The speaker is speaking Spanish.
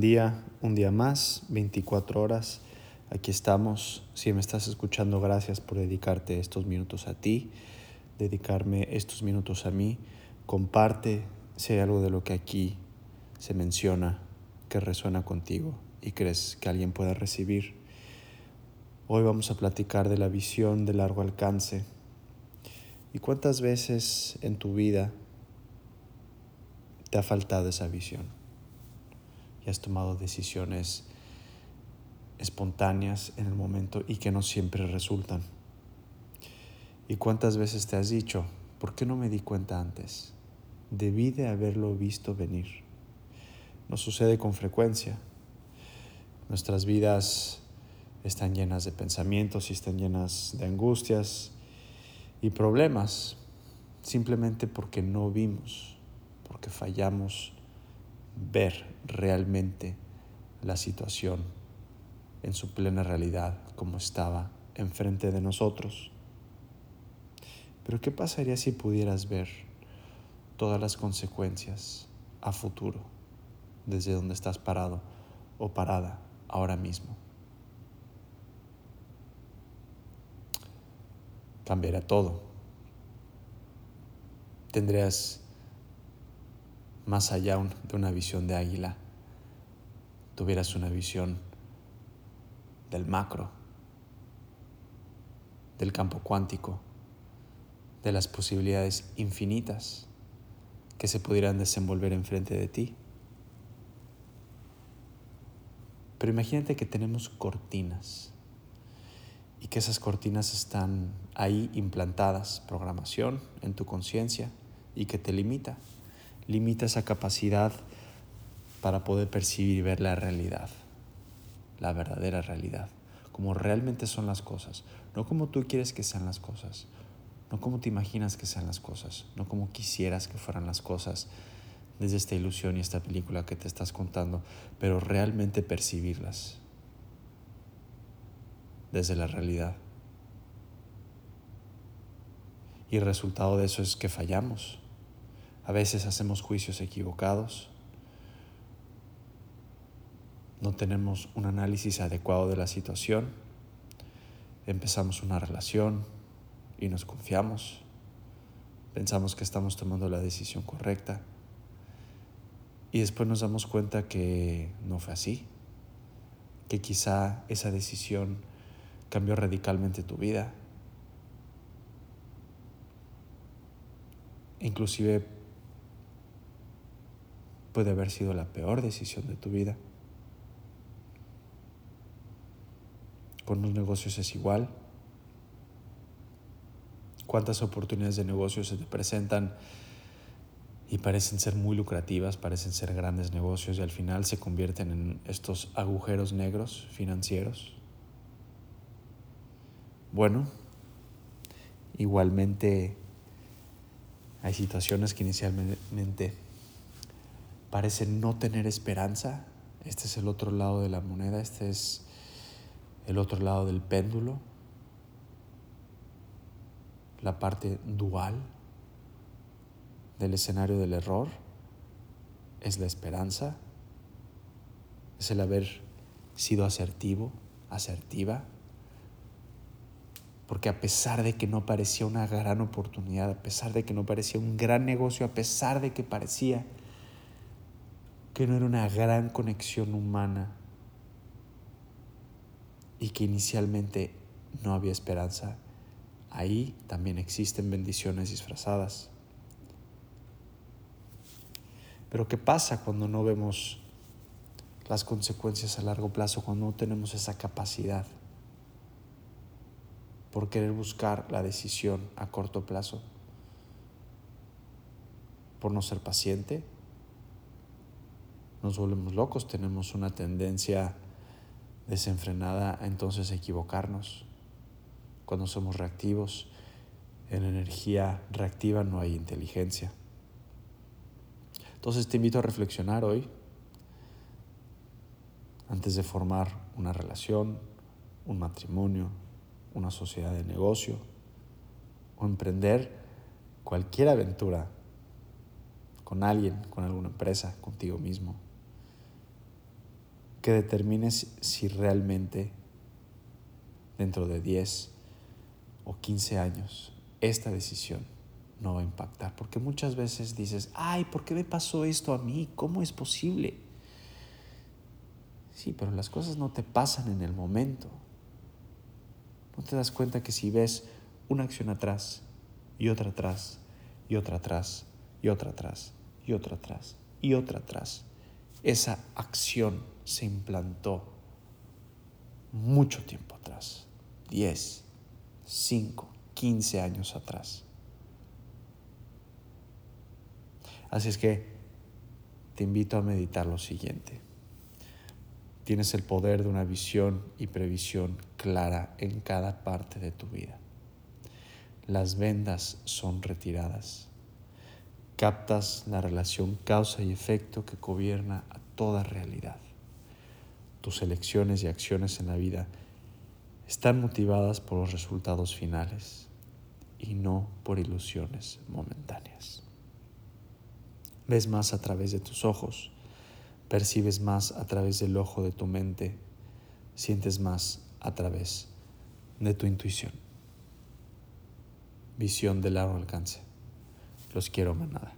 día, un día más, 24 horas. Aquí estamos. Si me estás escuchando, gracias por dedicarte estos minutos a ti, dedicarme estos minutos a mí. Comparte si hay algo de lo que aquí se menciona que resuena contigo y crees que alguien pueda recibir. Hoy vamos a platicar de la visión de largo alcance. ¿Y cuántas veces en tu vida te ha faltado esa visión? Y has tomado decisiones espontáneas en el momento y que no siempre resultan. ¿Y cuántas veces te has dicho, ¿por qué no me di cuenta antes? Debí de haberlo visto venir. Nos sucede con frecuencia. Nuestras vidas están llenas de pensamientos y están llenas de angustias y problemas, simplemente porque no vimos, porque fallamos ver realmente la situación en su plena realidad como estaba enfrente de nosotros. Pero ¿qué pasaría si pudieras ver todas las consecuencias a futuro desde donde estás parado o parada ahora mismo? Cambiaría todo. Tendrías más allá de una visión de águila, tuvieras una visión del macro, del campo cuántico, de las posibilidades infinitas que se pudieran desenvolver enfrente de ti. Pero imagínate que tenemos cortinas y que esas cortinas están ahí implantadas, programación en tu conciencia y que te limita limita esa capacidad para poder percibir y ver la realidad, la verdadera realidad, como realmente son las cosas, no como tú quieres que sean las cosas, no como te imaginas que sean las cosas, no como quisieras que fueran las cosas desde esta ilusión y esta película que te estás contando, pero realmente percibirlas desde la realidad. Y el resultado de eso es que fallamos a veces hacemos juicios equivocados. No tenemos un análisis adecuado de la situación. Empezamos una relación y nos confiamos. Pensamos que estamos tomando la decisión correcta. Y después nos damos cuenta que no fue así. Que quizá esa decisión cambió radicalmente tu vida. Inclusive puede haber sido la peor decisión de tu vida. Con los negocios es igual. ¿Cuántas oportunidades de negocios se te presentan y parecen ser muy lucrativas, parecen ser grandes negocios y al final se convierten en estos agujeros negros financieros? Bueno, igualmente hay situaciones que inicialmente parece no tener esperanza. Este es el otro lado de la moneda, este es el otro lado del péndulo, la parte dual del escenario del error es la esperanza, es el haber sido asertivo, asertiva, porque a pesar de que no parecía una gran oportunidad, a pesar de que no parecía un gran negocio, a pesar de que parecía que no era una gran conexión humana y que inicialmente no había esperanza, ahí también existen bendiciones disfrazadas. Pero ¿qué pasa cuando no vemos las consecuencias a largo plazo, cuando no tenemos esa capacidad por querer buscar la decisión a corto plazo? Por no ser paciente, nos volvemos locos, tenemos una tendencia desenfrenada a entonces equivocarnos. Cuando somos reactivos, en energía reactiva no hay inteligencia. Entonces te invito a reflexionar hoy antes de formar una relación, un matrimonio, una sociedad de negocio o emprender cualquier aventura con alguien, con alguna empresa, contigo mismo que determines si realmente dentro de 10 o 15 años esta decisión no va a impactar. Porque muchas veces dices, ay, ¿por qué me pasó esto a mí? ¿Cómo es posible? Sí, pero las cosas no te pasan en el momento. No te das cuenta que si ves una acción atrás y otra atrás y otra atrás y otra atrás y otra atrás y otra atrás, esa acción se implantó mucho tiempo atrás, 10, 5, 15 años atrás. Así es que te invito a meditar lo siguiente. Tienes el poder de una visión y previsión clara en cada parte de tu vida. Las vendas son retiradas. Captas la relación causa y efecto que gobierna a toda realidad. Tus elecciones y acciones en la vida están motivadas por los resultados finales y no por ilusiones momentáneas. Ves más a través de tus ojos, percibes más a través del ojo de tu mente, sientes más a través de tu intuición. Visión de largo alcance. Los quiero manada.